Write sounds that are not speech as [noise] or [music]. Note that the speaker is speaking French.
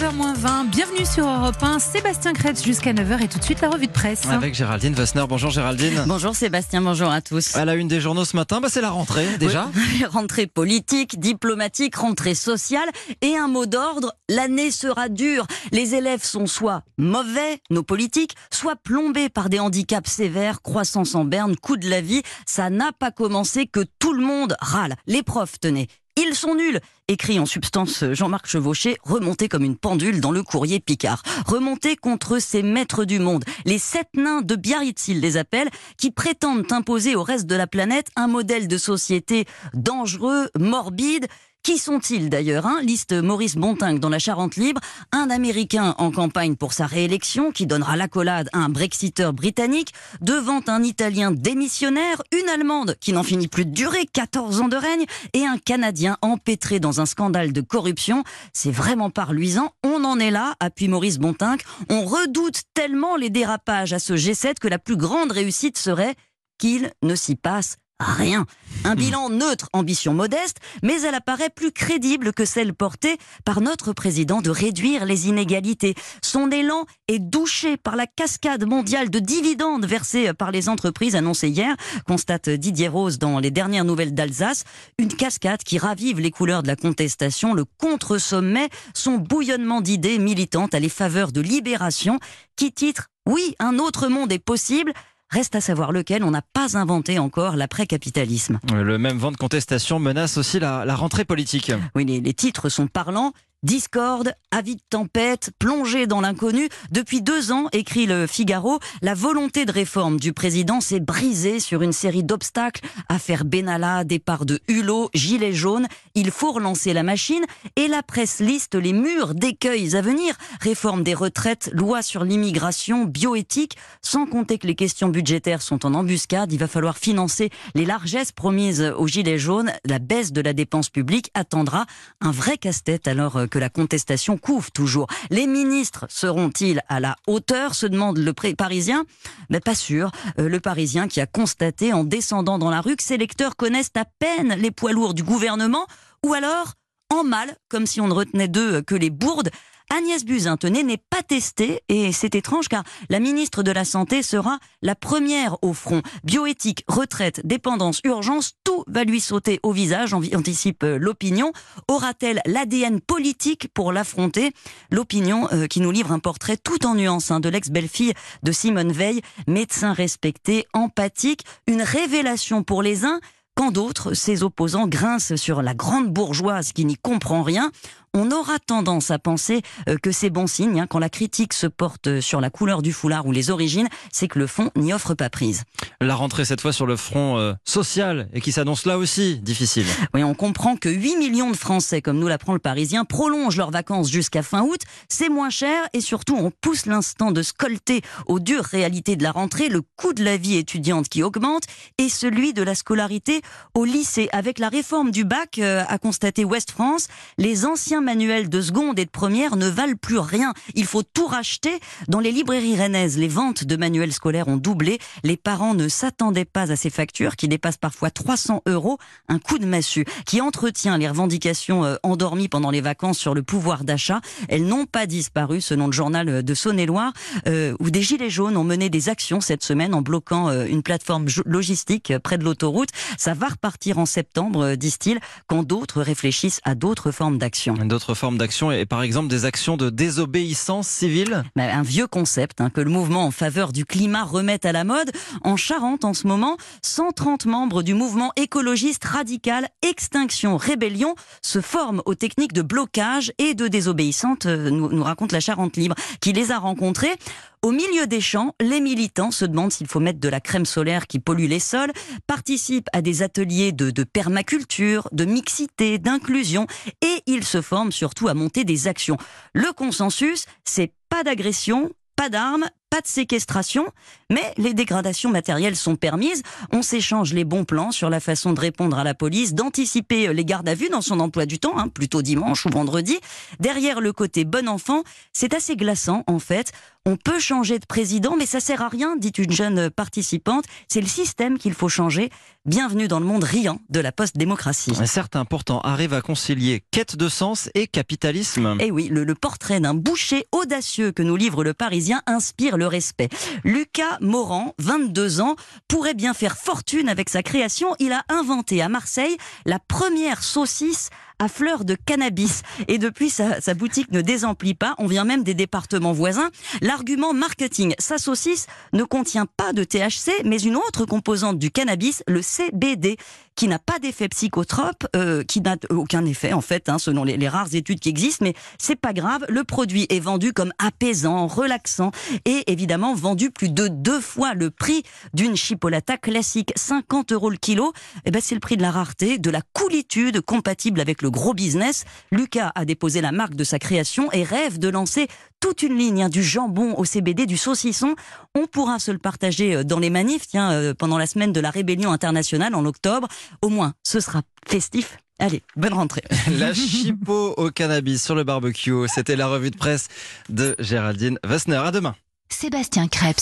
9h20. Bienvenue sur Europe 1. Sébastien Kretz jusqu'à 9h et tout de suite la revue de presse. Avec Géraldine Vassner. Bonjour Géraldine. [laughs] Bonjour Sébastien, bonjour à tous. À la une des journaux ce matin, bah c'est la rentrée déjà. [laughs] Oui, rentrée politique, diplomatique, rentrée sociale et un mot d'ordre, l'année sera dure. Les élèves sont soit mauvais, nos politiques, soit plombés par des handicaps sévères, croissance en berne, coût de la vie. Ça n'a pas commencé que tout le monde râle. Les profs, tenez, ils sont nuls, écrit en substance Jean-Marc Chevauché, remonté comme une pendule dans le courrier Picard. Remonté contre ces maîtres du monde, les sept nains de Biarritz, il les appelle, qui prétendent imposer au reste de la planète un modèle de société dangereux, morbide, qui sont-ils d'ailleurs hein? Liste Maurice Bontingue dans la Charente libre, un Américain en campagne pour sa réélection qui donnera l'accolade à un Brexiteur britannique, devant un Italien démissionnaire, une Allemande qui n'en finit plus de durer, 14 ans de règne, et un Canadien empêtré dans un scandale de corruption. C'est vraiment pas reluisant. On en est là, appuie Maurice Bontingue. On redoute tellement les dérapages à ce G7 que la plus grande réussite serait qu'il ne s'y passe rien. Un bilan neutre, ambition modeste, mais elle apparaît plus crédible que celle portée par notre président de réduire les inégalités. Son élan est douché par la cascade mondiale de dividendes versés par les entreprises annoncées hier, constate Didier Rose dans les dernières nouvelles d'Alsace. Une cascade qui ravive les couleurs de la contestation, le contre-sommet, son bouillonnement d'idées militantes à les faveurs de libération, qui titre Oui, un autre monde est possible Reste à savoir lequel, on n'a pas inventé encore l'après-capitalisme. Le même vent de contestation menace aussi la, la rentrée politique. Oui, les, les titres sont parlants. Discorde, avis de tempête, plongée dans l'inconnu. Depuis deux ans, écrit le Figaro, la volonté de réforme du président s'est brisée sur une série d'obstacles. Affaire Benalla, départ de Hulot, gilet jaune. Il faut relancer la machine et la presse liste les murs d'écueils à venir. Réforme des retraites, loi sur l'immigration, bioéthique, sans compter que les questions budgétaires sont en embuscade. Il va falloir financer les largesses promises aux gilets jaunes. La baisse de la dépense publique attendra un vrai casse-tête alors que la contestation couvre toujours. Les ministres seront-ils à la hauteur se demande le Parisien? Mais pas sûr. Euh, le Parisien qui a constaté en descendant dans la rue que ses lecteurs connaissent à peine les poids lourds du gouvernement ou alors en mal, comme si on ne retenait d'eux que les bourdes. Agnès Buzyn, tenez, n'est pas testée et c'est étrange car la ministre de la Santé sera la première au front. Bioéthique, retraite, dépendance, urgence, tout va lui sauter au visage, anticipe euh, l'opinion. Aura-t-elle l'ADN politique pour l'affronter? L'opinion euh, qui nous livre un portrait tout en nuances hein, de l'ex-belle-fille de Simone Veil, médecin respecté, empathique, une révélation pour les uns quand d'autres, ses opposants, grincent sur la grande bourgeoise qui n'y comprend rien on aura tendance à penser euh, que c'est bon signe hein, quand la critique se porte sur la couleur du foulard ou les origines, c'est que le fond n'y offre pas prise. La rentrée cette fois sur le front euh, social et qui s'annonce là aussi difficile. Oui, on comprend que 8 millions de Français, comme nous l'apprend le Parisien, prolongent leurs vacances jusqu'à fin août. C'est moins cher et surtout on pousse l'instant de scolter aux dures réalités de la rentrée, le coût de la vie étudiante qui augmente et celui de la scolarité au lycée. Avec la réforme du bac, euh, a constaté Ouest France, les anciens manuels de seconde et de première ne valent plus rien. Il faut tout racheter. Dans les librairies rennaises, les ventes de manuels scolaires ont doublé. Les parents ne s'attendaient pas à ces factures qui dépassent parfois 300 euros. Un coup de massue qui entretient les revendications euh, endormies pendant les vacances sur le pouvoir d'achat. Elles n'ont pas disparu, selon le journal de Saône-et-Loire, euh, où des gilets jaunes ont mené des actions cette semaine en bloquant euh, une plateforme logistique près de l'autoroute. Ça va repartir en septembre, disent-ils, quand d'autres réfléchissent à d'autres formes d'action d'autres formes d'action et par exemple des actions de désobéissance civile bah, Un vieux concept hein, que le mouvement en faveur du climat remet à la mode. En Charente, en ce moment, 130 membres du mouvement écologiste radical Extinction Rébellion se forment aux techniques de blocage et de désobéissance, euh, nous, nous raconte la Charente Libre, qui les a rencontrés. Au milieu des champs, les militants se demandent s'il faut mettre de la crème solaire qui pollue les sols, participent à des ateliers de, permaculture, de mixité, d'inclusion, et ils se forment surtout à monter des actions. Le consensus, c'est pas d'agression, pas d'armes, pas de séquestration, mais les dégradations matérielles sont permises. On s'échange les bons plans sur la façon de répondre à la police, d'anticiper les gardes à vue dans son emploi du temps, hein, plutôt dimanche ou vendredi. Derrière le côté bon enfant, c'est assez glaçant en fait. On peut changer de président, mais ça sert à rien, dit une jeune participante. C'est le système qu'il faut changer. Bienvenue dans le monde riant de la post-démocratie. Certains pourtant arrivent à concilier quête de sens et capitalisme. Eh oui, le, le portrait d'un boucher audacieux que nous livre le Parisien inspire le respect. Lucas Morand, 22 ans, pourrait bien faire fortune avec sa création. Il a inventé à Marseille la première saucisse à fleurs de cannabis. Et depuis, sa, sa, boutique ne désemplit pas. On vient même des départements voisins. L'argument marketing, sa saucisse ne contient pas de THC, mais une autre composante du cannabis, le CBD, qui n'a pas d'effet psychotrope, euh, qui n'a aucun effet en fait, hein, selon les, les, rares études qui existent. Mais c'est pas grave. Le produit est vendu comme apaisant, relaxant, et évidemment vendu plus de deux fois le prix d'une chipolata classique, 50 euros le kilo. Eh ben c'est le prix de la rareté, de la coolitude compatible avec le gros business. Lucas a déposé la marque de sa création et rêve de lancer toute une ligne, hein, du jambon au CBD, du saucisson. On pourra se le partager euh, dans les manifs, tiens, euh, pendant la semaine de la rébellion internationale en octobre. Au moins, ce sera festif. Allez, bonne rentrée. [laughs] La chipot au cannabis sur le barbecue, c'était la revue de presse de Géraldine Wessner. À demain. Sébastien Krebs.